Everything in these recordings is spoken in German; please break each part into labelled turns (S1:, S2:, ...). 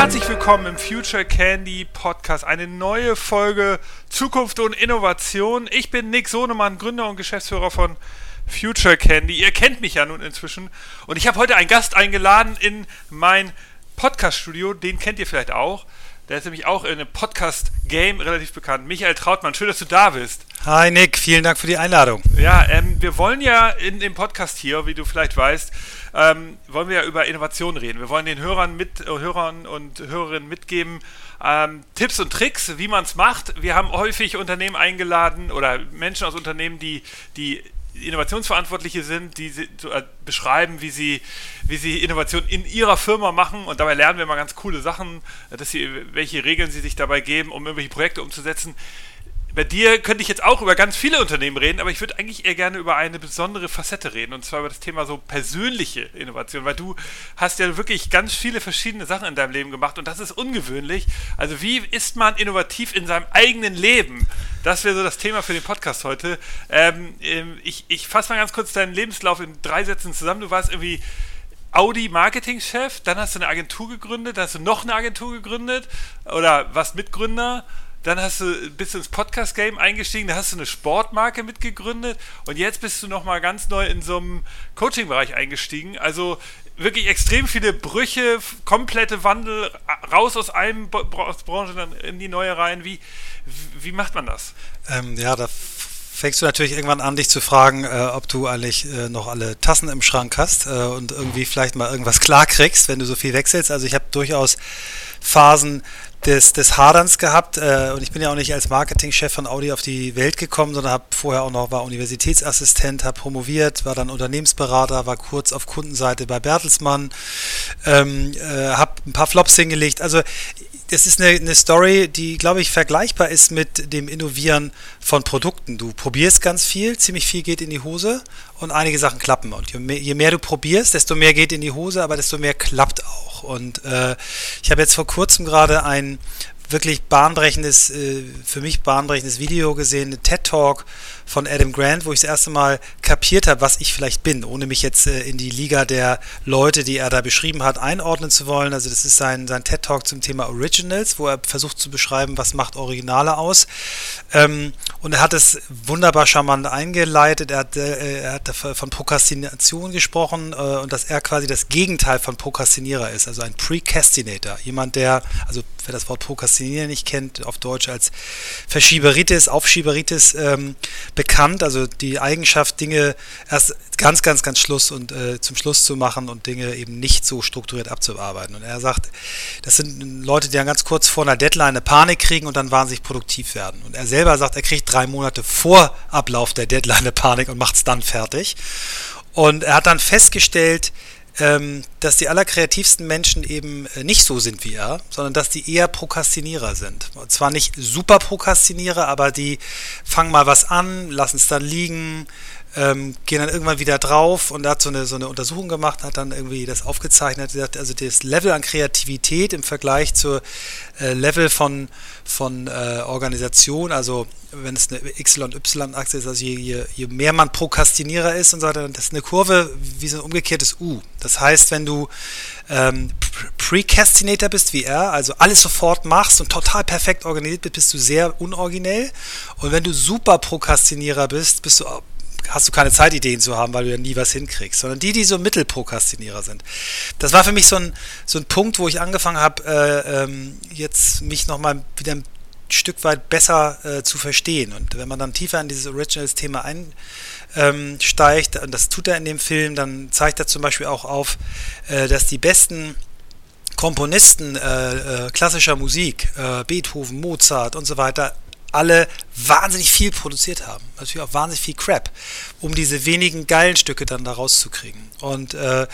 S1: Herzlich willkommen im Future Candy Podcast. Eine neue Folge Zukunft und Innovation. Ich bin Nick Sohnemann, Gründer und Geschäftsführer von Future Candy. Ihr kennt mich ja nun inzwischen. Und ich habe heute einen Gast eingeladen in mein Podcast-Studio. Den kennt ihr vielleicht auch. Der ist nämlich auch in einem Podcast-Game relativ bekannt. Michael Trautmann, schön, dass du da bist.
S2: Hi Nick, vielen Dank für die Einladung.
S1: Ja, ähm, wir wollen ja in dem Podcast hier, wie du vielleicht weißt, ähm, wollen wir ja über Innovation reden. Wir wollen den Hörern, mit, äh, Hörern und Hörerinnen mitgeben, ähm, Tipps und Tricks, wie man es macht. Wir haben häufig Unternehmen eingeladen oder Menschen aus Unternehmen, die, die Innovationsverantwortliche sind, die äh, beschreiben, wie sie, wie sie Innovation in ihrer Firma machen und dabei lernen wir mal ganz coole Sachen, dass sie, welche Regeln sie sich dabei geben, um irgendwelche Projekte umzusetzen bei dir könnte ich jetzt auch über ganz viele Unternehmen reden, aber ich würde eigentlich eher gerne über eine besondere Facette reden und zwar über das Thema so persönliche Innovation, weil du hast ja wirklich ganz viele verschiedene Sachen in deinem Leben gemacht und das ist ungewöhnlich. Also wie ist man innovativ in seinem eigenen Leben? Das wäre so das Thema für den Podcast heute. Ähm, ähm ich ich fasse mal ganz kurz deinen Lebenslauf in drei Sätzen zusammen. Du warst irgendwie Audi Marketingchef, dann hast du eine Agentur gegründet, dann hast du noch eine Agentur gegründet oder warst Mitgründer dann hast du, bist du ins Podcast-Game eingestiegen, da hast du eine Sportmarke mitgegründet und jetzt bist du nochmal ganz neu in so einem Coaching-Bereich eingestiegen. Also wirklich extrem viele Brüche, komplette Wandel, raus aus einem Branche dann in die neue rein. Wie, wie macht man das?
S2: Ähm, ja, da fängst du natürlich irgendwann an, dich zu fragen, äh, ob du eigentlich äh, noch alle Tassen im Schrank hast äh, und irgendwie vielleicht mal irgendwas klar kriegst, wenn du so viel wechselst. Also ich habe durchaus Phasen des, des Haderns gehabt äh, und ich bin ja auch nicht als Marketingchef von Audi auf die Welt gekommen, sondern habe vorher auch noch war Universitätsassistent, habe promoviert, war dann Unternehmensberater, war kurz auf Kundenseite bei Bertelsmann, ähm, äh, habe ein paar Flops hingelegt. Also das ist eine, eine Story, die, glaube ich, vergleichbar ist mit dem Innovieren von Produkten. Du probierst ganz viel, ziemlich viel geht in die Hose und einige Sachen klappen. Und je mehr, je mehr du probierst, desto mehr geht in die Hose, aber desto mehr klappt auch. Und äh, ich habe jetzt vor kurzem gerade ein wirklich bahnbrechendes, äh, für mich bahnbrechendes Video gesehen, TED Talk von Adam Grant, wo ich das erste Mal kapiert habe, was ich vielleicht bin, ohne mich jetzt äh, in die Liga der Leute, die er da beschrieben hat, einordnen zu wollen. Also das ist sein, sein TED Talk zum Thema Originals, wo er versucht zu beschreiben, was macht Originale aus. Ähm, und er hat es wunderbar charmant eingeleitet. Er hat, äh, er hat von Prokrastination gesprochen und dass er quasi das Gegenteil von Prokrastinierer ist, also ein Precastinator. Jemand, der, also wer das Wort Prokrastinieren nicht kennt, auf Deutsch als Verschieberitis, Aufschieberitis ähm, bekannt, also die Eigenschaft, Dinge erst ganz, ganz, ganz Schluss und äh, zum Schluss zu machen und Dinge eben nicht so strukturiert abzuarbeiten. Und er sagt, das sind Leute, die dann ganz kurz vor einer Deadline eine Panik kriegen und dann wahnsinnig produktiv werden. Und er selber sagt, er kriegt drei Monate vor Ablauf der Deadline eine Panik und macht es dann fertig. Und er hat dann festgestellt, ähm, dass die allerkreativsten Menschen eben äh, nicht so sind wie er, sondern dass die eher Prokrastinierer sind. Und zwar nicht super Prokrastinierer, aber die fangen mal was an, lassen es dann liegen, ähm, gehen dann irgendwann wieder drauf und hat so eine, so eine Untersuchung gemacht, hat dann irgendwie das aufgezeichnet, also das Level an Kreativität im Vergleich zur äh, Level von, von äh, Organisation, also wenn es eine X- und Y-Achse ist, also je, je, je, mehr man Prokrastinierer ist und so weiter, das ist eine Kurve wie so ein umgekehrtes U. Das heißt, wenn du ähm, Precastinator bist wie er, also alles sofort machst und total perfekt organisiert bist, bist du sehr unoriginell. Und wenn du super Prokrastinierer bist, bist du hast du keine Zeit, Ideen zu haben, weil du ja nie was hinkriegst, sondern die, die so Mittelprokrastinierer sind. Das war für mich so ein, so ein Punkt, wo ich angefangen habe, äh, ähm, jetzt mich nochmal wieder ein Stück weit besser äh, zu verstehen. Und wenn man dann tiefer in dieses Originals-Thema einsteigt, ähm, und das tut er in dem Film, dann zeigt er zum Beispiel auch auf, äh, dass die besten Komponisten äh, äh, klassischer Musik, Beethoven, Mozart und so weiter, alle wahnsinnig viel produziert haben. Natürlich auch wahnsinnig viel Crap, um diese wenigen geilen Stücke dann da rauszukriegen. Und äh,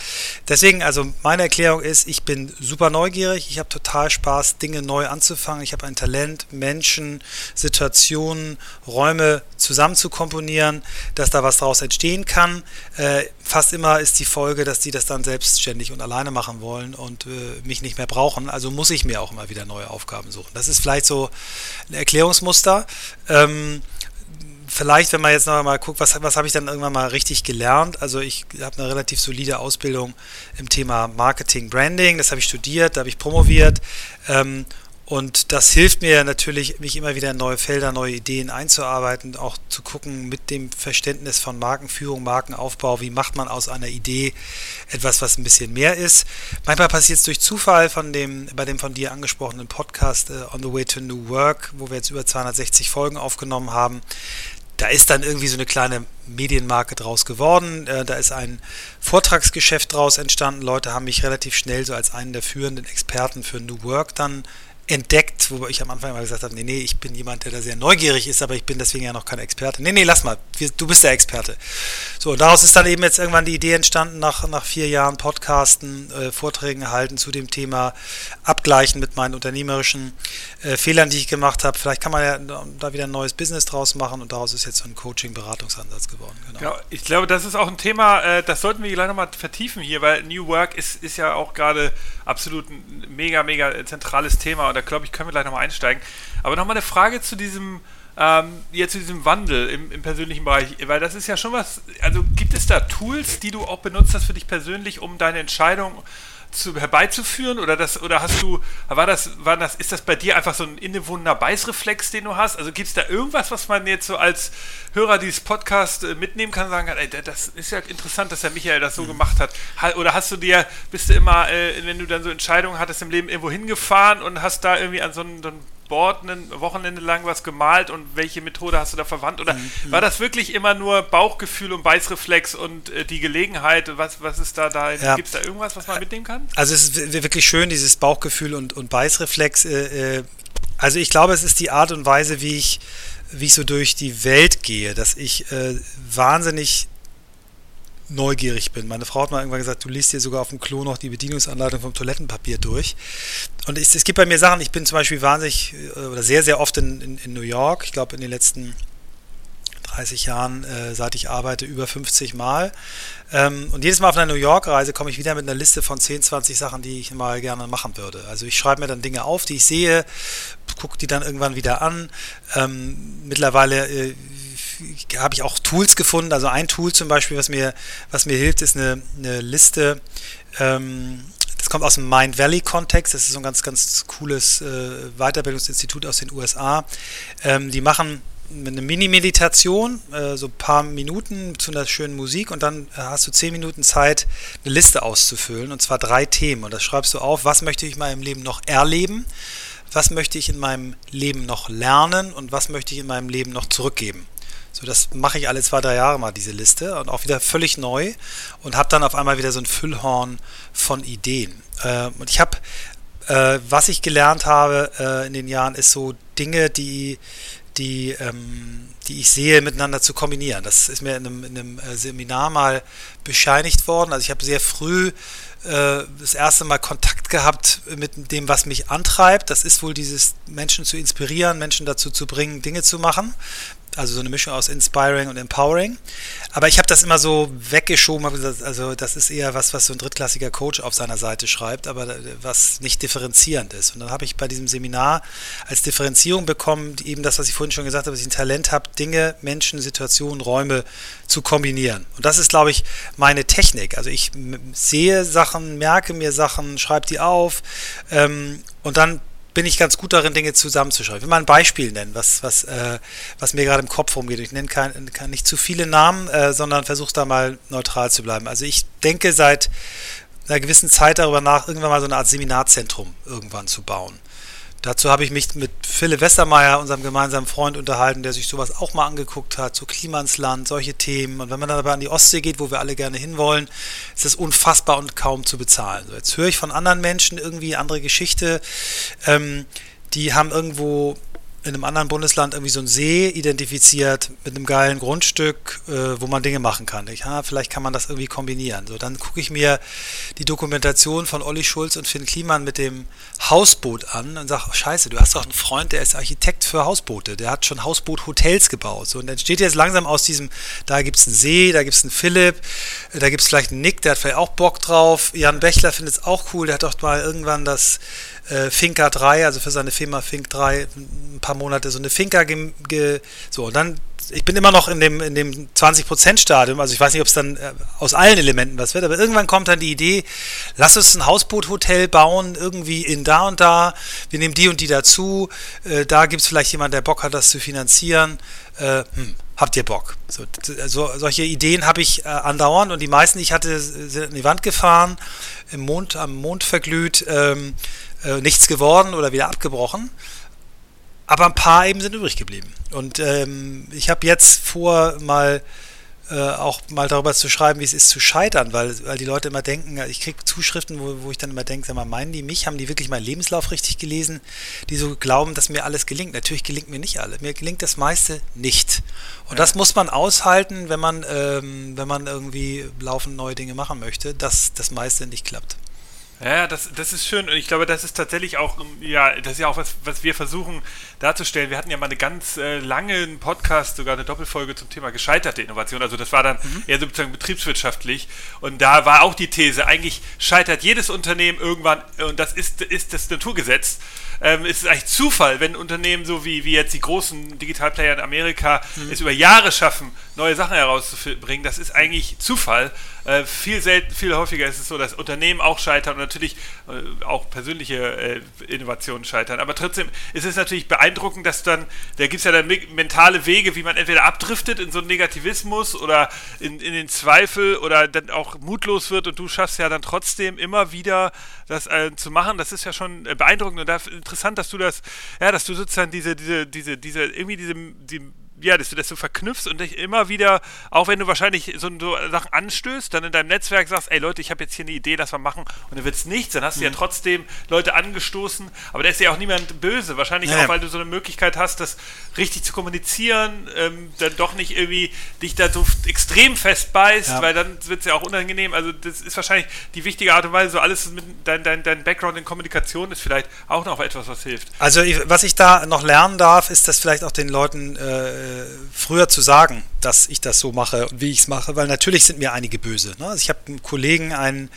S2: deswegen, also meine Erklärung ist, ich bin super neugierig, ich habe total Spaß, Dinge neu anzufangen. Ich habe ein Talent, Menschen, Situationen, Räume zusammen zu komponieren, dass da was daraus entstehen kann. Äh, fast immer ist die Folge, dass die das dann selbstständig und alleine machen wollen und äh, mich nicht mehr brauchen. Also muss ich mir auch immer wieder neue Aufgaben suchen. Das ist vielleicht so ein Erklärungsmuster. Ähm, vielleicht, wenn man jetzt noch mal guckt, was, was habe ich dann irgendwann mal richtig gelernt? Also ich habe eine relativ solide Ausbildung im Thema Marketing, Branding, das habe ich studiert, da habe ich promoviert. Ähm, und das hilft mir natürlich, mich immer wieder in neue Felder, neue Ideen einzuarbeiten, auch zu gucken mit dem Verständnis von Markenführung, Markenaufbau, wie macht man aus einer Idee etwas, was ein bisschen mehr ist. Manchmal passiert es durch Zufall von dem, bei dem von dir angesprochenen Podcast uh, On the Way to New Work, wo wir jetzt über 260 Folgen aufgenommen haben. Da ist dann irgendwie so eine kleine Medienmarke draus geworden. Äh, da ist ein Vortragsgeschäft draus entstanden. Leute haben mich relativ schnell so als einen der führenden Experten für New Work dann entdeckt, wo ich am Anfang mal gesagt habe, nee, nee, ich bin jemand, der da sehr neugierig ist, aber ich bin deswegen ja noch kein Experte. Nee, nee, lass mal, du bist der Experte. So, und daraus ist dann eben jetzt irgendwann die Idee entstanden, nach, nach vier Jahren Podcasten, äh, Vorträgen halten zu dem Thema, abgleichen mit meinen unternehmerischen äh, Fehlern, die ich gemacht habe. Vielleicht kann man ja da wieder ein neues Business draus machen und daraus ist jetzt so ein Coaching-Beratungsansatz geworden.
S1: Genau. genau. Ich glaube, das ist auch ein Thema, äh, das sollten wir gleich nochmal vertiefen hier, weil New Work ist, ist ja auch gerade absolut ein mega, mega zentrales Thema und da glaube ich, können wir gleich nochmal einsteigen. Aber nochmal eine Frage zu diesem, ähm, ja, zu diesem Wandel im, im, persönlichen Bereich, weil das ist ja schon was, also gibt es da Tools, die du auch benutzt hast für dich persönlich, um deine Entscheidung zu, herbeizuführen oder das oder hast du war das war das ist das bei dir einfach so ein innewohnender Beißreflex, den du hast? Also gibt es da irgendwas, was man jetzt so als Hörer dieses Podcast äh, mitnehmen kann, sagen kann, ey, das ist ja interessant, dass der Michael das so mhm. gemacht hat. Oder hast du dir bist du immer, äh, wenn du dann so Entscheidungen hattest im Leben irgendwo hingefahren und hast da irgendwie an so einem Board ein Wochenende lang was gemalt und welche Methode hast du da verwandt? Oder mhm. war das wirklich immer nur Bauchgefühl und Beißreflex und äh, die Gelegenheit? Was, was ist da da? Ja. Gibt es da irgendwas, was man mitnehmen kann?
S2: Also es ist wirklich schön, dieses Bauchgefühl und, und Beißreflex. Äh, äh, also ich glaube, es ist die Art und Weise, wie ich, wie ich so durch die Welt gehe, dass ich äh, wahnsinnig neugierig bin. Meine Frau hat mal irgendwann gesagt, du liest dir sogar auf dem Klo noch die Bedienungsanleitung vom Toilettenpapier durch. Und es, es gibt bei mir Sachen, ich bin zum Beispiel wahnsinnig äh, oder sehr, sehr oft in, in, in New York. Ich glaube, in den letzten 30 Jahren, äh, seit ich arbeite, über 50 Mal. Ähm, und jedes Mal auf einer New York-Reise komme ich wieder mit einer Liste von 10, 20 Sachen, die ich mal gerne machen würde. Also ich schreibe mir dann Dinge auf, die ich sehe, gucke die dann irgendwann wieder an. Ähm, mittlerweile äh, habe ich auch Tools gefunden. Also ein Tool zum Beispiel, was mir, was mir hilft, ist eine, eine Liste. Ähm, das kommt aus dem Mind Valley Kontext. Das ist so ein ganz, ganz cooles äh, Weiterbildungsinstitut aus den USA. Ähm, die machen eine Mini-Meditation, äh, so ein paar Minuten zu einer schönen Musik und dann hast du zehn Minuten Zeit, eine Liste auszufüllen und zwar drei Themen. Und das schreibst du auf, was möchte ich in meinem Leben noch erleben, was möchte ich in meinem Leben noch lernen und was möchte ich in meinem Leben noch zurückgeben. So, das mache ich alle zwei, drei Jahre mal, diese Liste. Und auch wieder völlig neu. Und habe dann auf einmal wieder so ein Füllhorn von Ideen. Äh, und ich habe, äh, was ich gelernt habe äh, in den Jahren, ist so Dinge, die, die, ähm, die ich sehe, miteinander zu kombinieren. Das ist mir in einem, in einem äh, Seminar mal bescheinigt worden. Also ich habe sehr früh äh, das erste Mal Kontakt gehabt mit dem, was mich antreibt. Das ist wohl dieses Menschen zu inspirieren, Menschen dazu zu bringen, Dinge zu machen also so eine Mischung aus Inspiring und Empowering. Aber ich habe das immer so weggeschoben, also das ist eher was, was so ein drittklassiger Coach auf seiner Seite schreibt, aber was nicht differenzierend ist. Und dann habe ich bei diesem Seminar als Differenzierung bekommen, eben das, was ich vorhin schon gesagt habe, dass ich ein Talent habe, Dinge, Menschen, Situationen, Räume zu kombinieren. Und das ist, glaube ich, meine Technik. Also ich sehe Sachen, merke mir Sachen, schreibe die auf ähm, und dann bin ich ganz gut darin, Dinge zusammenzuschreiben. Ich will mal ein Beispiel nennen, was, was, äh, was mir gerade im Kopf rumgeht. Ich nenne kein, kann nicht zu viele Namen, äh, sondern versuche da mal neutral zu bleiben. Also ich denke seit einer gewissen Zeit darüber nach, irgendwann mal so eine Art Seminarzentrum irgendwann zu bauen. Dazu habe ich mich mit Philipp Westermeier, unserem gemeinsamen Freund, unterhalten, der sich sowas auch mal angeguckt hat, so Klima Land, solche Themen. Und wenn man dann aber an die Ostsee geht, wo wir alle gerne hinwollen, ist das unfassbar und kaum zu bezahlen. So, jetzt höre ich von anderen Menschen irgendwie andere Geschichte. Ähm, die haben irgendwo in einem anderen Bundesland irgendwie so einen See identifiziert mit einem geilen Grundstück, äh, wo man Dinge machen kann. Ich, ja, vielleicht kann man das irgendwie kombinieren. So, dann gucke ich mir die Dokumentation von Olli Schulz und Finn Kliman mit dem Hausboot an und sage, oh, scheiße, du hast doch einen Freund, der ist Architekt für Hausboote, der hat schon Hausboot-Hotels gebaut. So, und dann steht jetzt langsam aus diesem, da gibt es einen See, da gibt es einen Philipp, äh, da gibt es vielleicht einen Nick, der hat vielleicht auch Bock drauf. Jan Bechler findet es auch cool, der hat doch mal irgendwann das äh, Finca 3, also für seine Firma Fink 3, ein paar Monate so eine Finca ge, ge, so und dann ich bin immer noch in dem in dem 20% Stadium, also ich weiß nicht, ob es dann äh, aus allen Elementen was wird, aber irgendwann kommt dann die Idee, lass uns ein Hausboothotel bauen, irgendwie in da und da, wir nehmen die und die dazu, äh, da gibt es vielleicht jemand, der Bock hat, das zu finanzieren. Äh, hm, habt ihr Bock? So, so solche Ideen habe ich äh, andauernd und die meisten, die ich hatte, sind in die Wand gefahren, im Mond, am Mond verglüht, ähm, äh, nichts geworden oder wieder abgebrochen. Aber ein paar eben sind übrig geblieben. Und ähm, ich habe jetzt vor, mal äh, auch mal darüber zu schreiben, wie es ist zu scheitern, weil, weil die Leute immer denken, ich kriege Zuschriften, wo, wo ich dann immer denke, sag mal, meinen die mich? Haben die wirklich meinen Lebenslauf richtig gelesen? Die so glauben, dass mir alles gelingt. Natürlich gelingt mir nicht alle. Mir gelingt das meiste nicht. Und ja. das muss man aushalten, wenn man, ähm, wenn man irgendwie laufend neue Dinge machen möchte, dass das meiste nicht klappt.
S1: Ja, das, das ist schön und ich glaube, das ist tatsächlich auch, ja, das ist ja auch was, was wir versuchen darzustellen. Wir hatten ja mal einen ganz äh, langen Podcast, sogar eine Doppelfolge zum Thema gescheiterte Innovation. Also das war dann mhm. eher sozusagen betriebswirtschaftlich und da war auch die These, eigentlich scheitert jedes Unternehmen irgendwann und das ist, ist das Naturgesetz. Ähm, es ist eigentlich Zufall, wenn Unternehmen so wie, wie jetzt die großen Digitalplayer in Amerika mhm. es über Jahre schaffen, neue Sachen herauszubringen. Das ist eigentlich Zufall. Äh, viel selten, viel häufiger ist es so, dass Unternehmen auch scheitern und natürlich äh, auch persönliche äh, Innovationen scheitern. Aber trotzdem ist es natürlich beeindruckend, dass dann, da gibt es ja dann mentale Wege, wie man entweder abdriftet in so einen Negativismus oder in, in den Zweifel oder dann auch mutlos wird und du schaffst ja dann trotzdem immer wieder das äh, zu machen. Das ist ja schon äh, beeindruckend und da, interessant, dass du das, ja, dass du sozusagen diese, diese, diese, diese, irgendwie diese, die ja, dass du das so verknüpfst und dich immer wieder, auch wenn du wahrscheinlich so, so Sachen anstößt, dann in deinem Netzwerk sagst, ey Leute, ich habe jetzt hier eine Idee, lass mal machen und dann wird es nichts, dann hast du mhm. ja trotzdem Leute angestoßen, aber da ist ja auch niemand böse, wahrscheinlich ja. auch, weil du so eine Möglichkeit hast, das richtig zu kommunizieren, ähm, dann doch nicht irgendwie dich da so extrem festbeißt, ja. weil dann wird es ja auch unangenehm, also das ist wahrscheinlich die wichtige Art und Weise, so alles mit dein, dein, dein Background in Kommunikation ist vielleicht auch noch etwas, was hilft.
S2: Also was ich da noch lernen darf, ist, dass vielleicht auch den Leuten äh, äh, früher zu sagen, dass ich das so mache und wie ich es mache, weil natürlich sind mir einige böse. Ne? Also ich habe einen Kollegen, einen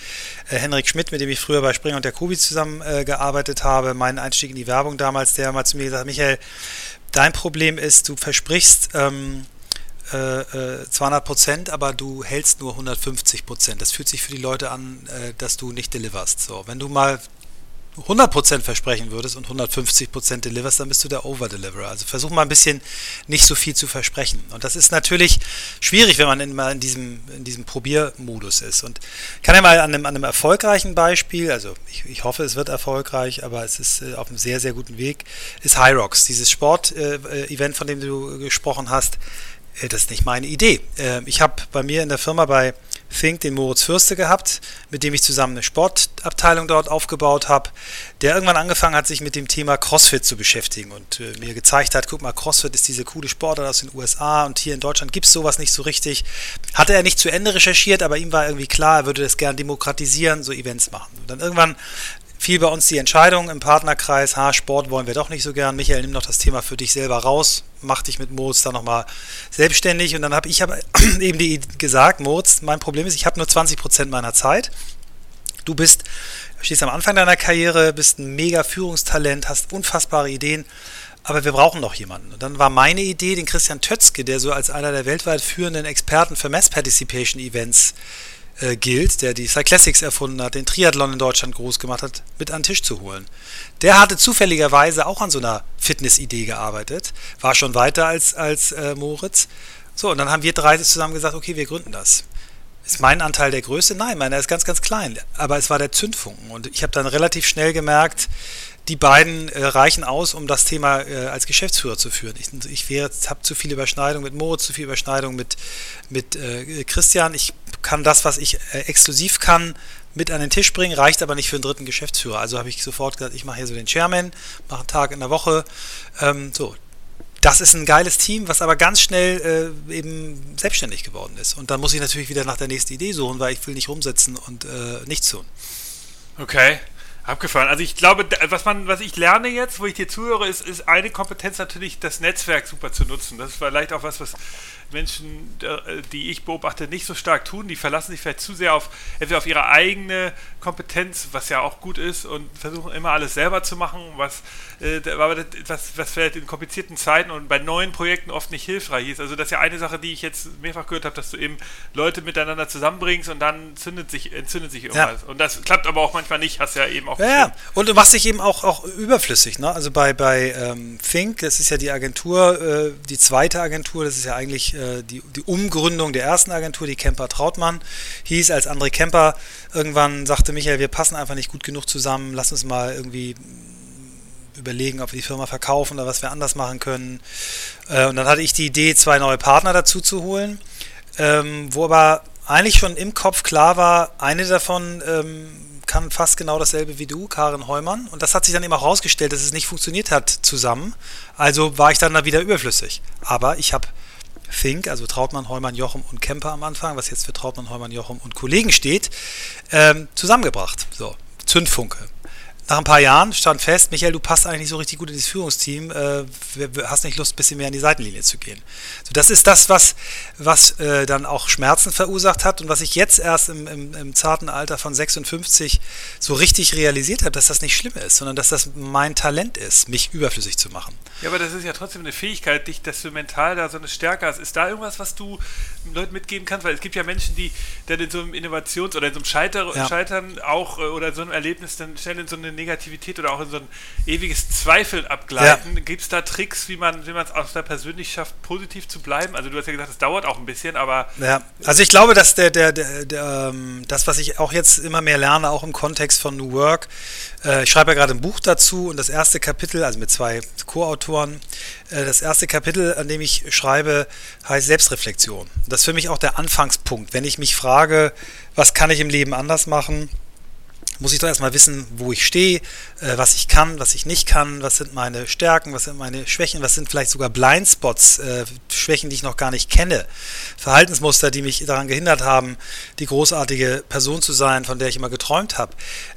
S2: äh, Henrik Schmidt, mit dem ich früher bei Springer und der Kubi zusammen äh, habe, meinen Einstieg in die Werbung damals, der mal zu mir gesagt hat, Michael, dein Problem ist, du versprichst ähm, äh, 200 äh, Prozent, aber du hältst nur 150 Prozent. Das fühlt sich für die Leute an, äh, dass du nicht deliverst. So, wenn du mal 100% versprechen würdest und 150% deliverst, dann bist du der Over-Deliverer. Also versuch mal ein bisschen nicht so viel zu versprechen. Und das ist natürlich schwierig, wenn man mal in diesem, in diesem Probiermodus ist. Und ich kann ja mal an einem, an einem erfolgreichen Beispiel, also ich, ich hoffe, es wird erfolgreich, aber es ist äh, auf einem sehr, sehr guten Weg, ist High Rocks, dieses Sport-Event, äh, von dem du gesprochen hast. Äh, das ist nicht meine Idee. Äh, ich habe bei mir in der Firma bei Think den Moritz Fürste gehabt, mit dem ich zusammen eine Sportabteilung dort aufgebaut habe, der irgendwann angefangen hat, sich mit dem Thema CrossFit zu beschäftigen und äh, mir gezeigt hat, guck mal, CrossFit ist diese coole Sportart aus den USA und hier in Deutschland gibt es sowas nicht so richtig. Hatte er nicht zu Ende recherchiert, aber ihm war irgendwie klar, er würde das gern demokratisieren, so Events machen. Und dann irgendwann fiel bei uns die Entscheidung im Partnerkreis, ha, Sport wollen wir doch nicht so gern. Michael, nimm doch das Thema für dich selber raus, mach dich mit Moritz da nochmal selbstständig. Und dann habe ich hab eben die gesagt, Moritz, mein Problem ist, ich habe nur 20% meiner Zeit. Du bist, stehst am Anfang deiner Karriere, bist ein mega Führungstalent, hast unfassbare Ideen, aber wir brauchen noch jemanden. Und dann war meine Idee, den Christian Tötzke, der so als einer der weltweit führenden Experten für Mass Participation Events äh, gilt, der die Cyclassics erfunden hat, den Triathlon in Deutschland groß gemacht hat, mit an den Tisch zu holen. Der hatte zufälligerweise auch an so einer Fitnessidee gearbeitet, war schon weiter als, als äh, Moritz. So, und dann haben wir drei zusammen gesagt, okay, wir gründen das. Ist mein Anteil der Größe? Nein, meiner ist ganz, ganz klein. Aber es war der Zündfunken. Und ich habe dann relativ schnell gemerkt, die beiden äh, reichen aus, um das Thema äh, als Geschäftsführer zu führen. Ich, ich habe zu viel Überschneidung mit Moritz, zu viel Überschneidung mit, mit äh, Christian. Ich kann das, was ich äh, exklusiv kann, mit an den Tisch bringen, reicht aber nicht für einen dritten Geschäftsführer. Also habe ich sofort gesagt, ich mache hier so den Chairman, mache einen Tag in der Woche. Ähm, so, das ist ein geiles Team, was aber ganz schnell äh, eben selbstständig geworden ist. Und dann muss ich natürlich wieder nach der nächsten Idee suchen, weil ich will nicht rumsitzen und äh, nichts tun.
S1: Okay. Abgefahren. Also ich glaube, was man, was ich lerne jetzt, wo ich dir zuhöre, ist, ist eine Kompetenz natürlich, das Netzwerk super zu nutzen. Das ist vielleicht auch was, was Menschen, äh, die ich beobachte, nicht so stark tun. Die verlassen sich vielleicht zu sehr auf entweder auf ihre eigene Kompetenz, was ja auch gut ist, und versuchen immer alles selber zu machen, was, äh, was, was vielleicht in komplizierten Zeiten und bei neuen Projekten oft nicht hilfreich ist. Also das ist ja eine Sache, die ich jetzt mehrfach gehört habe, dass du eben Leute miteinander zusammenbringst und dann zündet sich, entzündet sich irgendwas. Ja. Und das klappt aber auch manchmal nicht, hast ja eben auch.
S2: Ja, ja. und du machst dich eben auch, auch überflüssig. Ne? Also bei, bei ähm, Think, das ist ja die Agentur, äh, die zweite Agentur, das ist ja eigentlich äh, die, die Umgründung der ersten Agentur, die Kemper Trautmann, hieß, als André Kemper irgendwann sagte, Michael, wir passen einfach nicht gut genug zusammen, lass uns mal irgendwie überlegen, ob wir die Firma verkaufen oder was wir anders machen können. Äh, und dann hatte ich die Idee, zwei neue Partner dazu zu holen, ähm, wo aber eigentlich schon im Kopf klar war, eine davon ähm, kann fast genau dasselbe wie du, Karin Heumann. Und das hat sich dann eben auch herausgestellt, dass es nicht funktioniert hat zusammen. Also war ich dann da wieder überflüssig. Aber ich habe Fink, also Trautmann, Heumann, Jochum und Kemper am Anfang, was jetzt für Trautmann, Heumann, Jochum und Kollegen steht, ähm, zusammengebracht. So, Zündfunke nach ein paar Jahren stand fest, Michael, du passt eigentlich nicht so richtig gut in dieses Führungsteam, äh, hast nicht Lust, ein bisschen mehr in die Seitenlinie zu gehen. So, das ist das, was, was äh, dann auch Schmerzen verursacht hat und was ich jetzt erst im, im, im zarten Alter von 56 so richtig realisiert habe, dass das nicht schlimm ist, sondern dass das mein Talent ist, mich überflüssig zu machen.
S1: Ja, aber das ist ja trotzdem eine Fähigkeit, dich, dass du mental da so eine Stärke hast. Ist da irgendwas, was du Leuten mitgeben kannst? Weil es gibt ja Menschen, die dann in so einem Innovations- oder in so einem Scheiter ja. Scheitern auch äh, oder so einem Erlebnis dann schnell in so eine Negativität oder auch in so ein ewiges Zweifeln abgleiten. Ja. Gibt es da Tricks, wie man wie es aus der persönlich schafft, positiv zu bleiben? Also du hast ja gesagt, es dauert auch ein bisschen, aber...
S2: Ja, also ich glaube, dass der, der, der, der ähm, das, was ich auch jetzt immer mehr lerne, auch im Kontext von New Work, äh, ich schreibe ja gerade ein Buch dazu und das erste Kapitel, also mit zwei Co-Autoren, äh, das erste Kapitel, an dem ich schreibe, heißt Selbstreflexion. Das ist für mich auch der Anfangspunkt. Wenn ich mich frage, was kann ich im Leben anders machen, muss ich doch erstmal wissen, wo ich stehe, äh, was ich kann, was ich nicht kann, was sind meine Stärken, was sind meine Schwächen, was sind vielleicht sogar Blindspots, äh, Schwächen, die ich noch gar nicht kenne, Verhaltensmuster, die mich daran gehindert haben, die großartige Person zu sein, von der ich immer geträumt habe.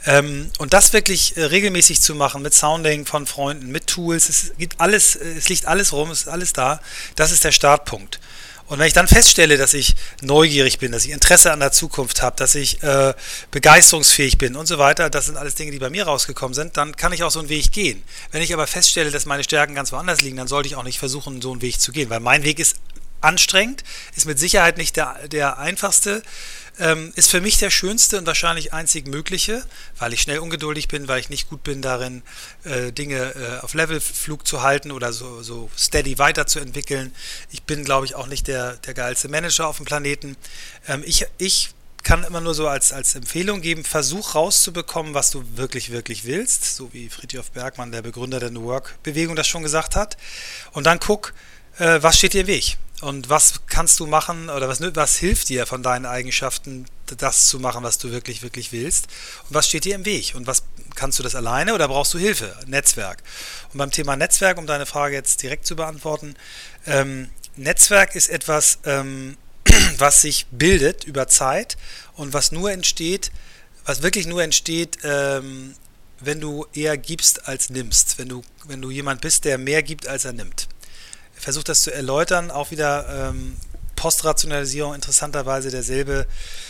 S2: Ähm, und das wirklich äh, regelmäßig zu machen mit Sounding von Freunden, mit Tools, es gibt alles, es liegt alles rum, es ist alles da, das ist der Startpunkt. Und wenn ich dann feststelle, dass ich neugierig bin, dass ich Interesse an der Zukunft habe, dass ich äh, begeisterungsfähig bin und so weiter, das sind alles Dinge, die bei mir rausgekommen sind, dann kann ich auch so einen Weg gehen. Wenn ich aber feststelle, dass meine Stärken ganz woanders liegen, dann sollte ich auch nicht versuchen, so einen Weg zu gehen, weil mein Weg ist anstrengend, ist mit Sicherheit nicht der, der einfachste. Ähm, ist für mich der schönste und wahrscheinlich einzig mögliche, weil ich schnell ungeduldig bin, weil ich nicht gut bin darin, äh, Dinge äh, auf Levelflug zu halten oder so, so steady weiterzuentwickeln. Ich bin, glaube ich, auch nicht der, der geilste Manager auf dem Planeten. Ähm, ich, ich kann immer nur so als, als Empfehlung geben, versuch rauszubekommen, was du wirklich, wirklich willst, so wie Friedrich Bergmann, der Begründer der New Work-Bewegung, das schon gesagt hat. Und dann guck, äh, was steht dir im Weg? Und was kannst du machen oder was, was hilft dir von deinen Eigenschaften, das zu machen, was du wirklich, wirklich willst? Und was steht dir im Weg? Und was kannst du das alleine oder brauchst du Hilfe? Netzwerk. Und beim Thema Netzwerk, um deine Frage jetzt direkt zu beantworten, ähm, Netzwerk ist etwas, ähm, was sich bildet über Zeit und was nur entsteht, was wirklich nur entsteht, ähm, wenn du eher gibst als nimmst, wenn du, wenn du jemand bist, der mehr gibt, als er nimmt versuche das zu erläutern. Auch wieder ähm, Postrationalisierung, interessanterweise derselbe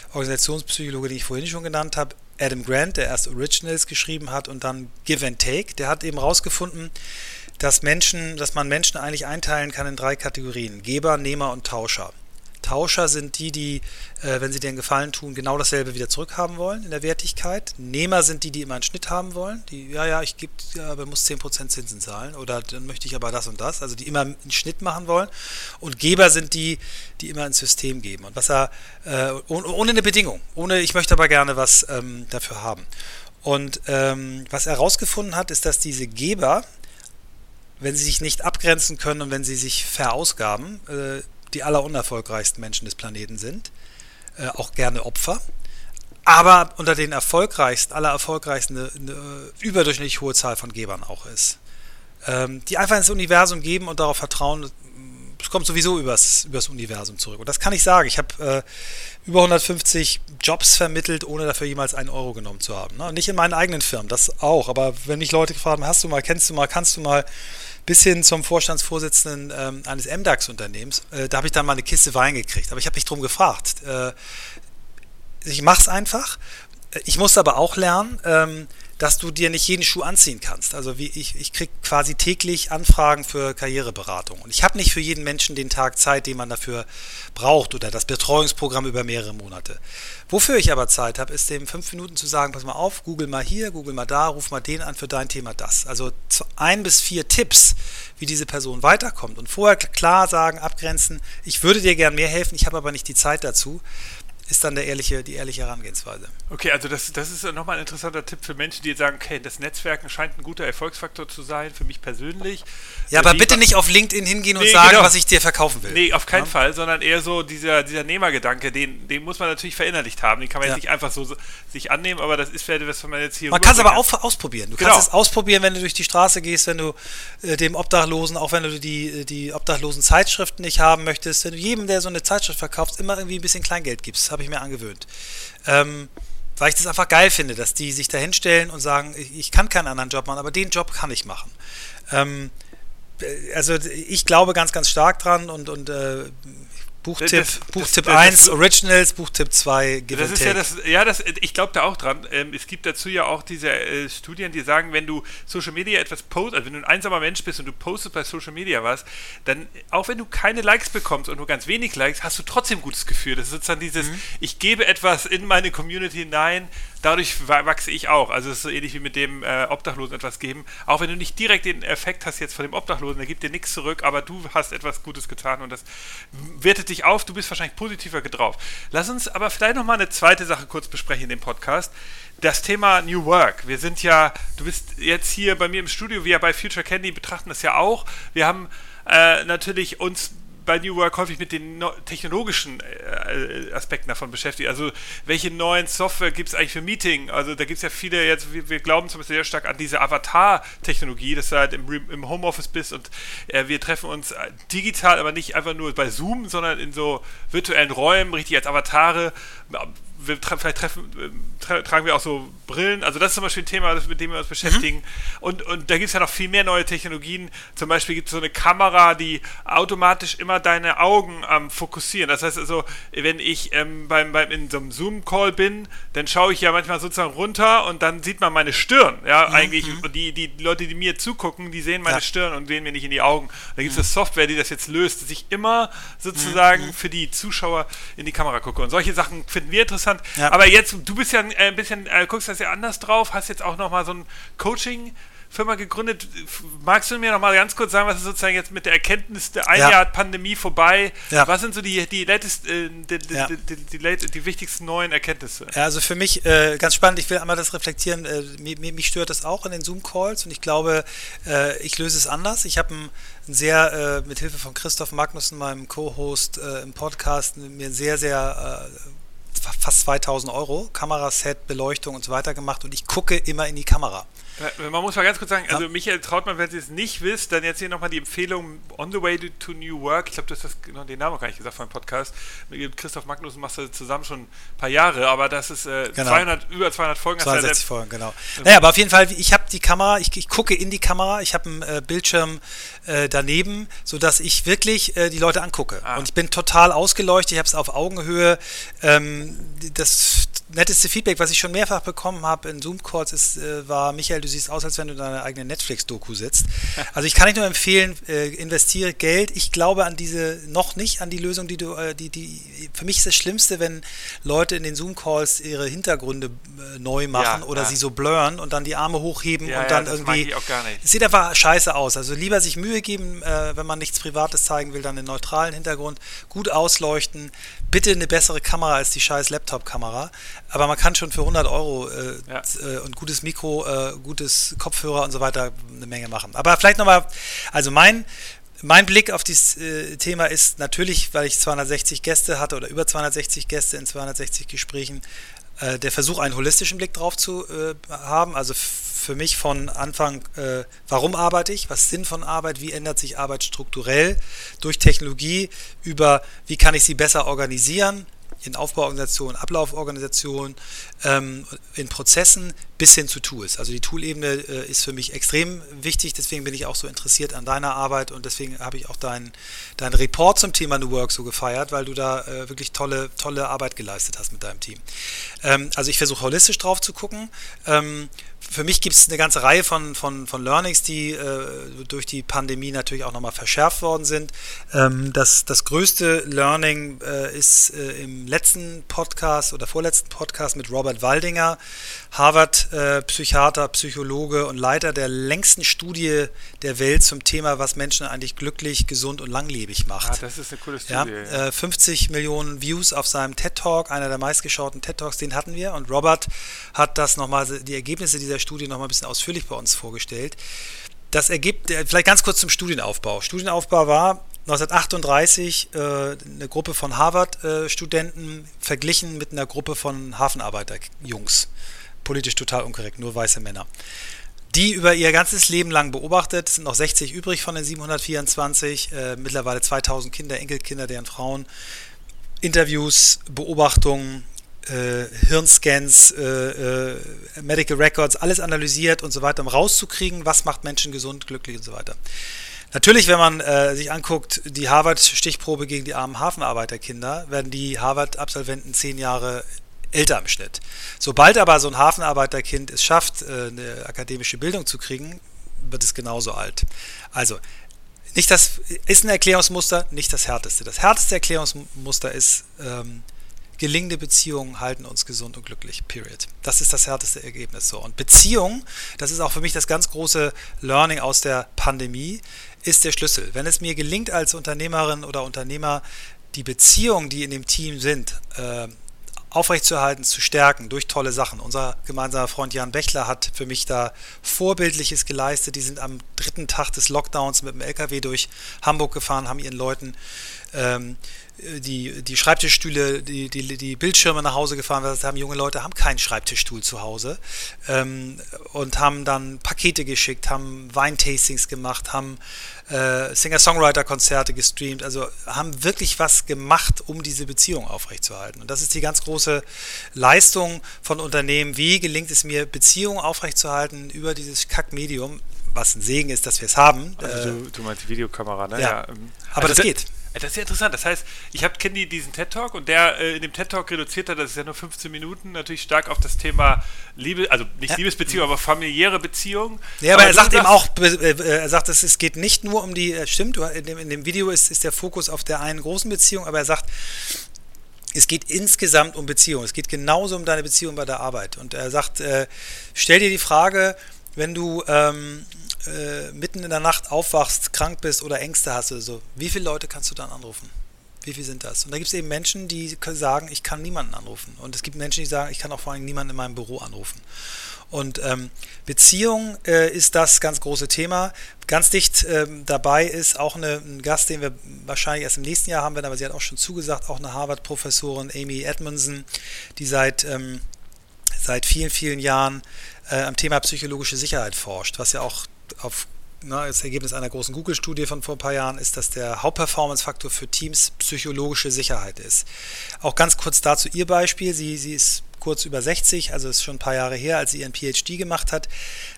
S2: Organisationspsychologe, den ich vorhin schon genannt habe, Adam Grant, der erst Originals geschrieben hat und dann Give and Take, der hat eben rausgefunden, dass Menschen, dass man Menschen eigentlich einteilen kann in drei Kategorien: Geber, Nehmer und Tauscher. Tauscher sind die, die, äh, wenn sie dir einen Gefallen tun, genau dasselbe wieder zurückhaben wollen in der Wertigkeit. Nehmer sind die, die immer einen Schnitt haben wollen. Die, ja, ja, ich gebe, aber muss 10% Zinsen zahlen oder dann möchte ich aber das und das. Also die immer einen Schnitt machen wollen. Und Geber sind die, die immer ein System geben. Und was er, äh, ohne eine Bedingung, ohne, ich möchte aber gerne was ähm, dafür haben. Und ähm, was er herausgefunden hat, ist, dass diese Geber, wenn sie sich nicht abgrenzen können und wenn sie sich verausgaben, äh, die allerunerfolgreichsten Menschen des Planeten sind, äh, auch gerne Opfer, aber unter den erfolgreichsten, aller erfolgreichsten eine, eine überdurchschnittlich hohe Zahl von Gebern auch ist. Ähm, die einfach ins Universum geben und darauf vertrauen, es kommt sowieso übers, übers Universum zurück. Und das kann ich sagen. Ich habe äh, über 150 Jobs vermittelt, ohne dafür jemals einen Euro genommen zu haben. Ne? Nicht in meinen eigenen Firmen, das auch. Aber wenn mich Leute gefragt haben, hast du mal, kennst du mal, kannst du mal, bis hin zum Vorstandsvorsitzenden ähm, eines MDAX-Unternehmens, äh, da habe ich dann mal eine Kiste Wein gekriegt. Aber ich habe mich drum gefragt. Äh, ich mache es einfach. Ich musste aber auch lernen, ähm, dass du dir nicht jeden Schuh anziehen kannst. Also wie ich, ich kriege quasi täglich Anfragen für Karriereberatung. Und ich habe nicht für jeden Menschen den Tag Zeit, den man dafür braucht oder das Betreuungsprogramm über mehrere Monate. Wofür ich aber Zeit habe, ist dem fünf Minuten zu sagen, pass mal auf, google mal hier, google mal da, ruf mal den an für dein Thema das. Also ein bis vier Tipps, wie diese Person weiterkommt. Und vorher klar sagen, abgrenzen, ich würde dir gern mehr helfen, ich habe aber nicht die Zeit dazu ist dann der ehrliche, die ehrliche Herangehensweise.
S1: Okay, also das, das ist nochmal ein interessanter Tipp für Menschen, die jetzt sagen, okay, das Netzwerken scheint ein guter Erfolgsfaktor zu sein, für mich persönlich.
S2: Ja, aber bitte nicht auf LinkedIn hingehen und nee, sagen, genau. was ich dir verkaufen will.
S1: Nee, auf keinen ja? Fall, sondern eher so dieser, dieser Nehmergedanke, den, den muss man natürlich verinnerlicht haben. Den kann man ja. jetzt nicht einfach so, so sich annehmen, aber das ist vielleicht, was man jetzt hier.
S2: Man kann es aber auch ausprobieren. Du genau. kannst es ausprobieren, wenn du durch die Straße gehst, wenn du äh, dem Obdachlosen, auch wenn du die, die obdachlosen Zeitschriften nicht haben möchtest, wenn du jedem, der so eine Zeitschrift verkauft, immer irgendwie ein bisschen Kleingeld gibst. Habe ich mir angewöhnt. Ähm, weil ich das einfach geil finde, dass die sich da hinstellen und sagen, ich, kann keinen anderen Job machen, aber den Job kann ich machen. Ähm, äh, also ich glaube ganz, ganz stark dran und, und äh, Buchtipp, das, Buchtipp das, 1 das, Originals, Buchtipp 2
S1: Give Das ist ja das, ja, das, ich glaube da auch dran. Ähm, es gibt dazu ja auch diese äh, Studien, die sagen, wenn du Social Media etwas postest, also wenn du ein einsamer Mensch bist und du postest bei Social Media was, dann, auch wenn du keine Likes bekommst und nur ganz wenig Likes, hast du trotzdem ein gutes Gefühl. Das ist sozusagen dieses, mhm. ich gebe etwas in meine Community hinein, dadurch wachse ich auch. Also es ist so ähnlich wie mit dem äh, Obdachlosen etwas geben. Auch wenn du nicht direkt den Effekt hast jetzt von dem Obdachlosen, der gibt dir nichts zurück, aber du hast etwas Gutes getan und das wertet dich auf. Du bist wahrscheinlich positiver drauf. Lass uns aber vielleicht nochmal eine zweite Sache kurz besprechen in dem Podcast. Das Thema New Work. Wir sind ja, du bist jetzt hier bei mir im Studio, wir bei Future Candy betrachten das ja auch. Wir haben äh, natürlich uns bei New Work häufig mit den no technologischen äh, Aspekten davon beschäftigt. Also welche neuen Software gibt es eigentlich für Meeting? Also da gibt es ja viele jetzt, wir, wir, glauben zum Beispiel sehr stark an diese Avatar-Technologie, dass du halt im, im Homeoffice bist und äh, wir treffen uns äh, digital, aber nicht einfach nur bei Zoom, sondern in so virtuellen Räumen, richtig als Avatare wir tra vielleicht treffen, tra tragen wir auch so Brillen. Also das ist zum Beispiel ein Thema, mit dem wir uns beschäftigen. Mhm. Und, und da gibt es ja noch viel mehr neue Technologien. Zum Beispiel gibt es so eine Kamera, die automatisch immer deine Augen ähm, fokussieren. Das heißt also, wenn ich ähm, beim, beim, in so einem Zoom-Call bin, dann schaue ich ja manchmal sozusagen runter und dann sieht man meine Stirn. Ja, mhm. eigentlich. Und mhm. die, die Leute, die mir zugucken, die sehen meine ja. Stirn und sehen mir nicht in die Augen. Da gibt es mhm. eine Software, die das jetzt löst, dass ich immer sozusagen mhm. für die Zuschauer in die Kamera gucke. Und solche Sachen finden wir interessant interessant. Ja. Aber jetzt, du bist ja ein äh, bisschen, äh, guckst das ja anders drauf, hast jetzt auch nochmal so ein Coaching. Firma gegründet. Magst du mir noch mal ganz kurz sagen, was ist sozusagen jetzt mit der Erkenntnis der ein ja. Jahr Pandemie vorbei? Ja. Was sind so die die, latest, äh, die, ja. die, die, wichtigsten neuen Erkenntnisse?
S2: Ja, also für mich äh, ganz spannend. Ich will einmal das reflektieren. Äh, mich, mich, stört das auch in den Zoom Calls und ich glaube, äh, ich löse es anders. Ich habe ein, ein, sehr mit Hilfe von Christoph Magnussen, meinem Co-Host im Podcast, mir sehr sehr fast 2000 Euro, Kameraset, Beleuchtung und so weiter gemacht und ich gucke immer in die Kamera.
S1: Man muss mal ganz kurz sagen, also Michael Trautmann, wenn Sie es nicht wisst, dann jetzt hier nochmal die Empfehlung On the Way to New Work. Ich glaube, du hast das, den Namen gar nicht gesagt von dem Podcast. Mit Christoph Magnussen machst du zusammen schon ein paar Jahre, aber das ist äh, genau. 200, über 200 Folgen.
S2: 62 Folgen, genau. Naja, aber auf jeden Fall, ich habe die Kamera, ich, ich, gucke in die Kamera, ich habe einen äh, Bildschirm äh, daneben, sodass ich wirklich äh, die Leute angucke. Ah. Und ich bin total ausgeleuchtet, ich habe es auf Augenhöhe. Ähm, das netteste Feedback, was ich schon mehrfach bekommen habe in Zoom-Calls, äh, war, Michael, du siehst aus, als wenn du in deiner eigenen Netflix-Doku sitzt. Also ich kann nicht nur empfehlen, äh, investiere Geld. Ich glaube an diese, noch nicht an die Lösung, die du, äh, die, die, für mich ist das Schlimmste, wenn Leute in den Zoom-Calls ihre Hintergründe äh, neu machen ja, oder ja. sie so blurren und dann die Arme hochheben ja, und dann irgendwie. Es sieht einfach scheiße aus. Also lieber sich Mühe geben, äh, wenn man nichts Privates zeigen will, dann einen neutralen Hintergrund, gut ausleuchten, bitte eine bessere Kamera als die scheiß Laptop-Kamera. Aber man kann schon für 100 Euro äh, ja. äh, und gutes Mikro, äh, gutes Kopfhörer und so weiter eine Menge machen. Aber vielleicht nochmal, also mein, mein Blick auf dieses äh, Thema ist natürlich, weil ich 260 Gäste hatte oder über 260 Gäste in 260 Gesprächen, äh, der Versuch, einen holistischen Blick drauf zu äh, haben. Also für mich von Anfang, äh, warum arbeite ich, was ist Sinn von Arbeit, wie ändert sich Arbeit strukturell durch Technologie, über wie kann ich sie besser organisieren, in Aufbauorganisationen, Ablauforganisationen, ähm, in Prozessen bis hin zu Tools. Also die Tool-Ebene äh, ist für mich extrem wichtig, deswegen bin ich auch so interessiert an deiner Arbeit und deswegen habe ich auch deinen dein Report zum Thema New Work so gefeiert, weil du da äh, wirklich tolle, tolle Arbeit geleistet hast mit deinem Team. Ähm, also ich versuche holistisch drauf zu gucken. Ähm, für mich gibt es eine ganze Reihe von, von, von Learnings, die äh, durch die Pandemie natürlich auch nochmal verschärft worden sind. Ähm, das, das größte Learning äh, ist äh, im letzten Podcast oder vorletzten Podcast mit Robert Waldinger, Harvard-Psychiater, Psychologe und Leiter der längsten Studie der Welt zum Thema, was Menschen eigentlich glücklich, gesund und langlebig macht. Ah,
S1: das ist eine coole Studie.
S2: Ja, 50 äh, Millionen Views auf seinem TED-Talk, einer der meistgeschauten TED-Talks, den hatten wir. Und Robert hat das nochmal, die Ergebnisse dieser Studie nochmal ein bisschen ausführlich bei uns vorgestellt. Das ergibt, äh, vielleicht ganz kurz zum Studienaufbau. Studienaufbau war 1938 äh, eine Gruppe von Harvard-Studenten äh, verglichen mit einer Gruppe von Hafenarbeiter-Jungs. Politisch total unkorrekt, nur weiße Männer. Die über ihr ganzes Leben lang beobachtet, sind noch 60 übrig von den 724, äh, mittlerweile 2000 Kinder, Enkelkinder, deren Frauen. Interviews, Beobachtungen, äh, Hirnscans, äh, äh, Medical Records, alles analysiert und so weiter, um rauszukriegen, was macht Menschen gesund, glücklich und so weiter. Natürlich, wenn man äh, sich anguckt, die Harvard-Stichprobe gegen die armen Hafenarbeiterkinder, werden die Harvard-Absolventen zehn Jahre älter im Schnitt. Sobald aber so ein Hafenarbeiterkind es schafft, äh, eine akademische Bildung zu kriegen, wird es genauso alt. Also, nicht das ist ein Erklärungsmuster, nicht das härteste. Das härteste Erklärungsmuster ist, ähm, gelingende Beziehungen halten uns gesund und glücklich. Period. Das ist das härteste Ergebnis so. Und Beziehung, das ist auch für mich das ganz große Learning aus der Pandemie, ist der Schlüssel. Wenn es mir gelingt als Unternehmerin oder Unternehmer, die Beziehungen, die in dem Team sind, äh, aufrechtzuerhalten, zu stärken durch tolle Sachen. Unser gemeinsamer Freund Jan Bechler hat für mich da Vorbildliches geleistet. Die sind am dritten Tag des Lockdowns mit dem LKW durch Hamburg gefahren, haben ihren Leuten ähm, die, die Schreibtischstühle, die, die, die Bildschirme nach Hause gefahren, weil haben junge Leute haben keinen Schreibtischstuhl zu Hause ähm, und haben dann Pakete geschickt, haben Weintastings gemacht, haben äh, Singer-Songwriter-Konzerte gestreamt, also haben wirklich was gemacht, um diese Beziehung aufrechtzuerhalten. Und das ist die ganz große Leistung von Unternehmen. Wie gelingt es mir, Beziehungen aufrechtzuerhalten über dieses Kack-Medium, was ein Segen ist, dass wir es haben.
S1: Also du, du meinst die Videokamera, ne?
S2: Ja. ja ähm, Aber also das geht.
S1: Das ist ja interessant. Das heißt, ich habe kenne diesen TED Talk und der äh, in dem TED Talk reduziert hat, das ist ja nur 15 Minuten, natürlich stark auf das Thema Liebe, also nicht ja. Liebesbeziehung, aber familiäre Beziehung.
S2: Ja, aber, aber er sagt eben auch, äh, er sagt, es geht nicht nur um die, äh, stimmt, in dem, in dem Video ist, ist der Fokus auf der einen großen Beziehung, aber er sagt, es geht insgesamt um Beziehung. Es geht genauso um deine Beziehung bei der Arbeit. Und er sagt, äh, stell dir die Frage, wenn du ähm, äh, mitten in der Nacht aufwachst, krank bist oder Ängste hast oder so, wie viele Leute kannst du dann anrufen? Wie viele sind das? Und da gibt es eben Menschen, die sagen, ich kann niemanden anrufen. Und es gibt Menschen, die sagen, ich kann auch vor allem niemanden in meinem Büro anrufen. Und ähm, Beziehung äh, ist das ganz große Thema. Ganz dicht ähm, dabei ist auch eine, ein Gast, den wir wahrscheinlich erst im nächsten Jahr haben werden, aber sie hat auch schon zugesagt, auch eine Harvard-Professorin, Amy Edmondson, die seit, ähm, seit vielen, vielen Jahren äh, am Thema psychologische Sicherheit forscht, was ja auch auf na, das Ergebnis einer großen Google-Studie von vor ein paar Jahren ist, dass der Hauptperformance-Faktor für Teams psychologische Sicherheit ist. Auch ganz kurz dazu ihr Beispiel. Sie, sie ist kurz über 60, also ist schon ein paar Jahre her, als sie ihren PhD gemacht hat.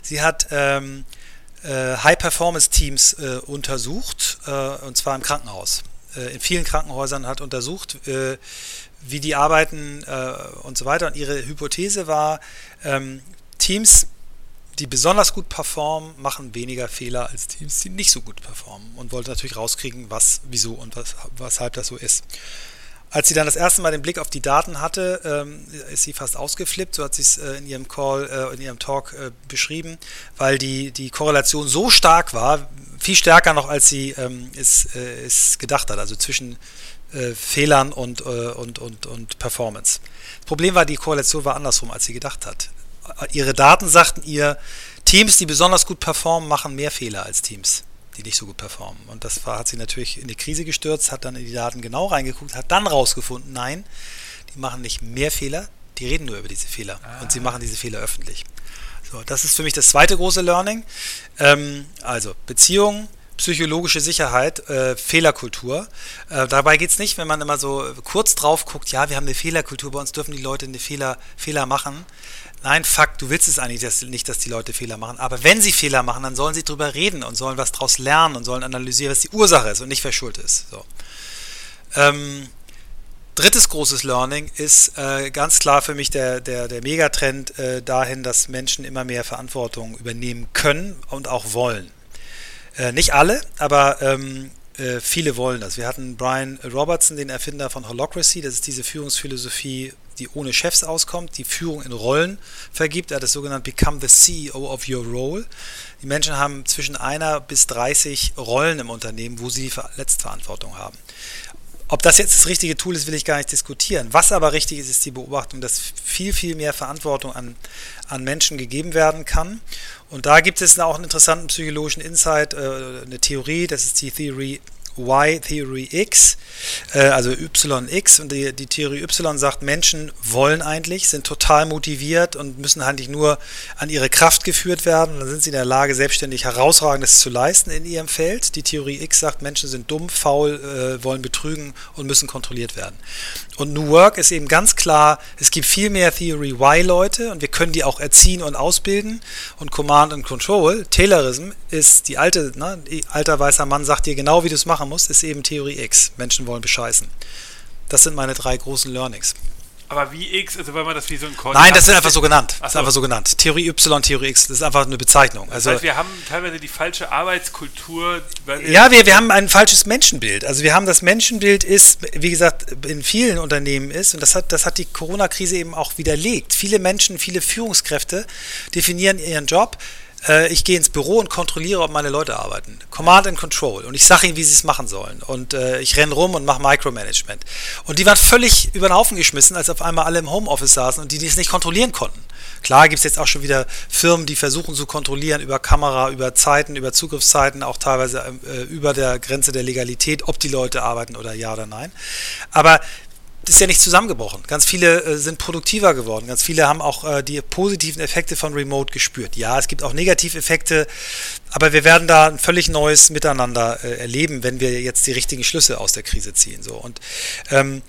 S2: Sie hat ähm, äh, High-Performance-Teams äh, untersucht, äh, und zwar im Krankenhaus. Äh, in vielen Krankenhäusern hat untersucht, äh, wie die arbeiten äh, und so weiter. Und ihre Hypothese war, ähm, Teams die besonders gut performen, machen weniger Fehler als Teams, die nicht so gut performen und wollte natürlich rauskriegen, was, wieso und was, weshalb das so ist. Als sie dann das erste Mal den Blick auf die Daten hatte, ähm, ist sie fast ausgeflippt, so hat sie es äh, in ihrem Call, äh, in ihrem Talk äh, beschrieben, weil die, die Korrelation so stark war, viel stärker noch als sie ähm, es, äh, es gedacht hat, also zwischen äh, Fehlern und, äh, und, und, und Performance. Das Problem war, die Korrelation war andersrum, als sie gedacht hat ihre Daten sagten ihr, Teams, die besonders gut performen, machen mehr Fehler als Teams, die nicht so gut performen. Und das war, hat sie natürlich in die Krise gestürzt, hat dann in die Daten genau reingeguckt, hat dann rausgefunden, nein, die machen nicht mehr Fehler, die reden nur über diese Fehler ah. und sie machen diese Fehler öffentlich. So, So, das ist für mich das zweite große Learning. Ähm, also Beziehungen, psychologische Sicherheit, äh, Fehlerkultur. Äh, dabei geht es nicht, wenn man immer so kurz drauf guckt, ja, wir haben eine Fehlerkultur, bei uns dürfen die Leute eine Fehler, Fehler machen. Nein, Fakt, du willst es eigentlich dass, nicht, dass die Leute Fehler machen. Aber wenn sie Fehler machen, dann sollen sie drüber reden und sollen was draus lernen und sollen analysieren, was die Ursache ist und nicht wer schuld ist. So. Ähm, drittes großes Learning ist äh, ganz klar für mich der, der, der Megatrend äh, dahin, dass Menschen immer mehr Verantwortung übernehmen können und auch wollen. Äh, nicht alle, aber ähm, äh, viele wollen das. Wir hatten Brian Robertson, den Erfinder von Holocracy, das ist diese Führungsphilosophie, die ohne Chefs auskommt, die Führung in Rollen vergibt. Er hat das sogenannte Become the CEO of your role. Die Menschen haben zwischen einer bis 30 Rollen im Unternehmen, wo sie Letztverantwortung haben. Ob das jetzt das richtige Tool ist, will ich gar nicht diskutieren. Was aber richtig ist, ist die Beobachtung, dass viel, viel mehr Verantwortung an, an Menschen gegeben werden kann. Und da gibt es auch einen interessanten psychologischen Insight, äh, eine Theorie, das ist die Theory Y-Theory X, äh, also YX. Und die, die Theorie Y sagt, Menschen wollen eigentlich, sind total motiviert und müssen eigentlich nur an ihre Kraft geführt werden. Dann sind sie in der Lage, selbstständig Herausragendes zu leisten in ihrem Feld. Die Theorie X sagt, Menschen sind dumm, faul, äh, wollen betrügen und müssen kontrolliert werden. Und New Work ist eben ganz klar, es gibt viel mehr Theory Y-Leute und wir können die auch erziehen und ausbilden. Und Command and Control, Taylorism, ist die alte, ne, alter weißer Mann sagt dir genau, wie du es machen musst, ist eben Theorie X. Menschen wollen bescheißen. Das sind meine drei großen Learnings.
S1: Aber wie X, also wenn man das wie so ein
S2: Koordinat Nein, das ist einfach so genannt. Das ist einfach so genannt. Theorie Y, Theorie X, das ist einfach eine Bezeichnung.
S1: Also, das heißt, wir haben teilweise die falsche Arbeitskultur.
S2: ja, wir, wir haben ein falsches Menschenbild. Also wir haben das Menschenbild ist, wie gesagt, in vielen Unternehmen ist, und das hat, das hat die Corona-Krise eben auch widerlegt. Viele Menschen, viele Führungskräfte definieren ihren Job ich gehe ins Büro und kontrolliere, ob meine Leute arbeiten. Command and Control. Und ich sage ihnen, wie sie es machen sollen. Und äh, ich renne rum und mache Micromanagement. Und die waren völlig über den Haufen geschmissen, als auf einmal alle im Homeoffice saßen und die das nicht kontrollieren konnten. Klar gibt es jetzt auch schon wieder Firmen, die versuchen zu kontrollieren über Kamera, über Zeiten, über Zugriffszeiten, auch teilweise äh, über der Grenze der Legalität, ob die Leute arbeiten oder ja oder nein. Aber ist ja nicht zusammengebrochen. Ganz viele äh, sind produktiver geworden. Ganz viele haben auch äh, die positiven Effekte von Remote gespürt. Ja, es gibt auch Negativeffekte, aber wir werden da ein völlig neues Miteinander äh, erleben, wenn wir jetzt die richtigen Schlüsse aus der Krise ziehen. So und ähm,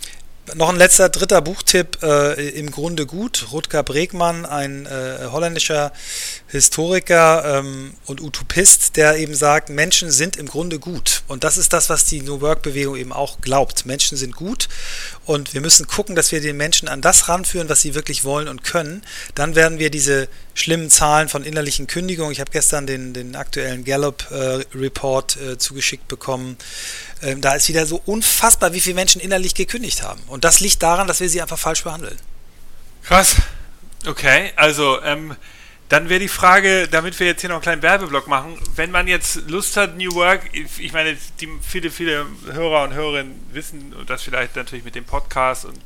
S2: noch ein letzter, dritter Buchtipp, äh, im Grunde gut. Rutger Bregmann, ein äh, holländischer Historiker ähm, und Utopist, der eben sagt, Menschen sind im Grunde gut. Und das ist das, was die New Work-Bewegung eben auch glaubt. Menschen sind gut und wir müssen gucken, dass wir den Menschen an das ranführen, was sie wirklich wollen und können. Dann werden wir diese schlimmen Zahlen von innerlichen Kündigungen, ich habe gestern den, den aktuellen Gallup-Report äh, äh, zugeschickt bekommen, ähm, da ist wieder so unfassbar, wie viele Menschen innerlich gekündigt haben. Und das liegt daran, dass wir sie einfach falsch behandeln.
S1: Krass. Okay, also ähm, dann wäre die Frage, damit wir jetzt hier noch einen kleinen Werbeblock machen, wenn man jetzt Lust hat, New Work, ich meine, die, viele, viele Hörer und Hörerinnen wissen das vielleicht natürlich mit dem Podcast und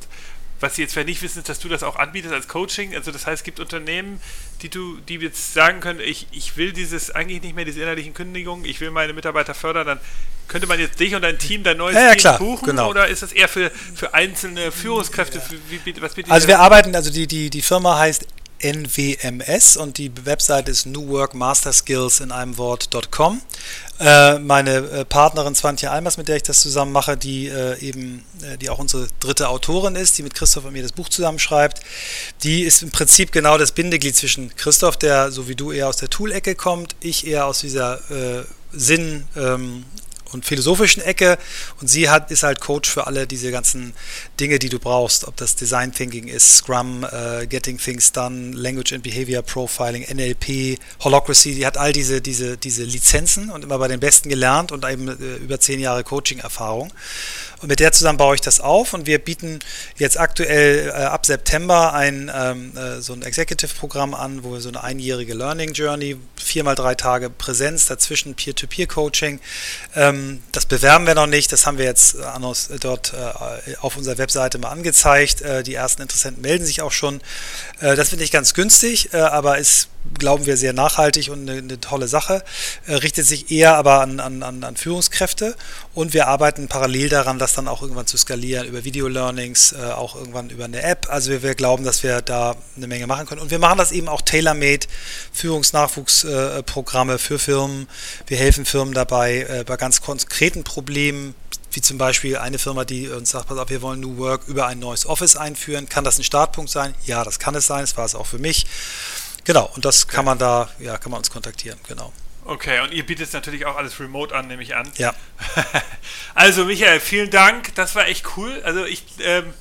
S1: was sie jetzt vielleicht nicht wissen, ist, dass du das auch anbietest als Coaching. Also das heißt, es gibt Unternehmen, die du, die jetzt sagen können, ich, ich will dieses eigentlich nicht mehr diese innerlichen Kündigungen, ich will meine Mitarbeiter fördern, dann könnte man jetzt dich und dein Team dein neues
S2: ja, ja,
S1: Team
S2: klar,
S1: buchen
S2: genau.
S1: oder ist das eher für, für einzelne Führungskräfte? Ja. Für,
S2: wie, was also wir arbeiten, also die, die, die Firma heißt NWMS und die Website ist New Work Master Skills in einem Wort.com. Äh, meine äh, Partnerin Swantje Almers, mit der ich das zusammen mache, die äh, eben, äh, die auch unsere dritte Autorin ist, die mit Christoph und mir das Buch zusammenschreibt, die ist im Prinzip genau das Bindeglied zwischen Christoph, der so wie du eher aus der Tool-Ecke kommt, ich eher aus dieser äh, Sinn- ähm, und philosophischen Ecke und sie hat, ist halt Coach für alle diese ganzen Dinge, die du brauchst, ob das Design Thinking ist, Scrum, uh, Getting Things Done, Language and Behavior Profiling, NLP, Holocracy, die hat all diese, diese, diese Lizenzen und immer bei den Besten gelernt und eben äh, über zehn Jahre Coaching-Erfahrung. Und mit der zusammen baue ich das auf und wir bieten jetzt aktuell äh, ab September ein ähm, äh, so ein Executive-Programm an, wo wir so eine einjährige Learning Journey, viermal drei Tage Präsenz, dazwischen Peer-to-Peer-Coaching. Ähm, das bewerben wir noch nicht, das haben wir jetzt äh, äh dort äh, auf unserer Webseite mal angezeigt. Die ersten Interessenten melden sich auch schon. das finde ich ganz günstig, aber ist glauben wir, sehr nachhaltig und eine, eine tolle Sache, äh, richtet sich eher aber an, an, an Führungskräfte und wir arbeiten parallel daran, das dann auch irgendwann zu skalieren über Video-Learnings, äh, auch irgendwann über eine App. Also wir, wir, glauben, dass wir da eine Menge machen können. Und wir machen das eben auch tailor-made, Führungsnachwuchsprogramme äh, für Firmen. Wir helfen Firmen dabei äh, bei ganz konkreten Problemen, wie zum Beispiel eine Firma, die uns sagt, pass auf, wir wollen New Work über ein neues Office einführen. Kann das ein Startpunkt sein? Ja, das kann es sein. Das war es auch für mich. Genau, und das okay. kann man da, ja, kann man uns kontaktieren, genau.
S1: Okay, und ihr bietet natürlich auch alles remote an, nehme ich an.
S2: Ja.
S1: also Michael, vielen Dank. Das war echt cool. Also ich ähm,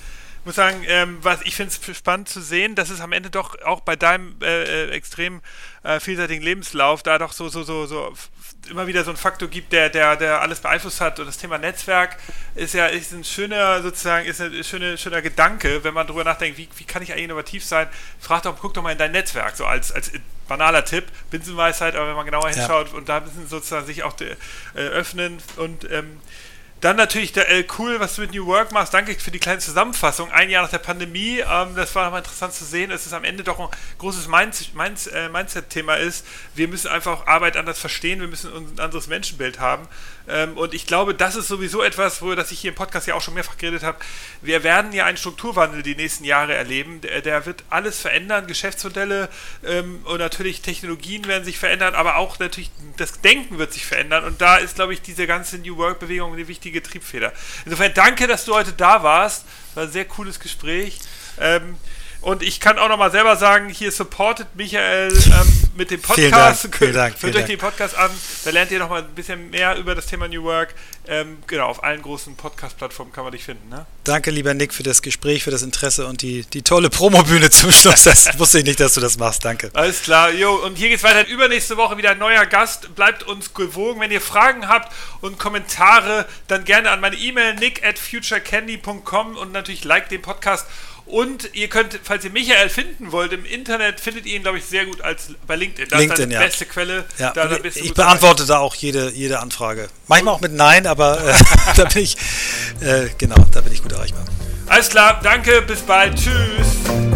S1: muss sagen, ähm, was ich finde es spannend zu sehen, dass es am Ende doch auch bei deinem äh, äh extrem äh, vielseitigen Lebenslauf da doch so, so, so, so immer wieder so ein Faktor gibt, der, der, der alles beeinflusst hat. Und das Thema Netzwerk ist ja ist ein schöner, sozusagen, ist ein schöner, schöner Gedanke, wenn man darüber nachdenkt, wie, wie kann ich eigentlich innovativ sein? Frag doch, guck doch mal in dein Netzwerk, so als, als banaler Tipp, Binsenweisheit, aber wenn man genauer hinschaut ja. und da ein bisschen sozusagen sich auch äh, öffnen und ähm, dann natürlich der, äh, cool, was du mit New Work machst. Danke für die kleine Zusammenfassung. Ein Jahr nach der Pandemie, ähm, das war nochmal interessant zu sehen, dass es am Ende doch ein großes äh, Mindset-Thema ist. Wir müssen einfach Arbeit anders verstehen, wir müssen ein anderes Menschenbild haben. Ähm, und ich glaube, das ist sowieso etwas, wo das ich hier im Podcast ja auch schon mehrfach geredet habe. Wir werden ja einen Strukturwandel die nächsten Jahre erleben. Der, der wird alles verändern, Geschäftsmodelle ähm, und natürlich Technologien werden sich verändern, aber auch natürlich das Denken wird sich verändern. Und da ist, glaube ich, diese ganze New Work-Bewegung eine wichtige Triebfeder. Insofern danke, dass du heute da warst. War ein sehr cooles Gespräch. Ähm, und ich kann auch nochmal selber sagen, hier supportet Michael ähm, mit dem Podcast. Vielen
S2: Dank, vielen Dank.
S1: Hört euch den Podcast an, da lernt ihr nochmal ein bisschen mehr über das Thema New Work. Ähm, genau, auf allen großen Podcast-Plattformen kann man dich finden. Ne?
S2: Danke, lieber Nick, für das Gespräch, für das Interesse und die, die tolle Promobühne zum Schluss. Das wusste ich nicht, dass du das machst. Danke.
S1: Alles klar. Jo, und hier geht's weiter. Übernächste Woche wieder ein neuer Gast. Bleibt uns gewogen. Wenn ihr Fragen habt und Kommentare, dann gerne an meine E-Mail nick at futurecandy.com und natürlich like den Podcast und ihr könnt, falls ihr Michael finden wollt, im Internet findet ihr ihn, glaube ich, sehr gut als bei LinkedIn.
S2: Das LinkedIn,
S1: ist
S2: ja.
S1: beste Quelle.
S2: Ja. Da, da ich beantworte da auch jede, jede Anfrage. Manchmal auch mit Nein, aber äh, da bin ich, äh, genau, da bin ich gut erreichbar.
S1: Alles klar, danke, bis bald, tschüss.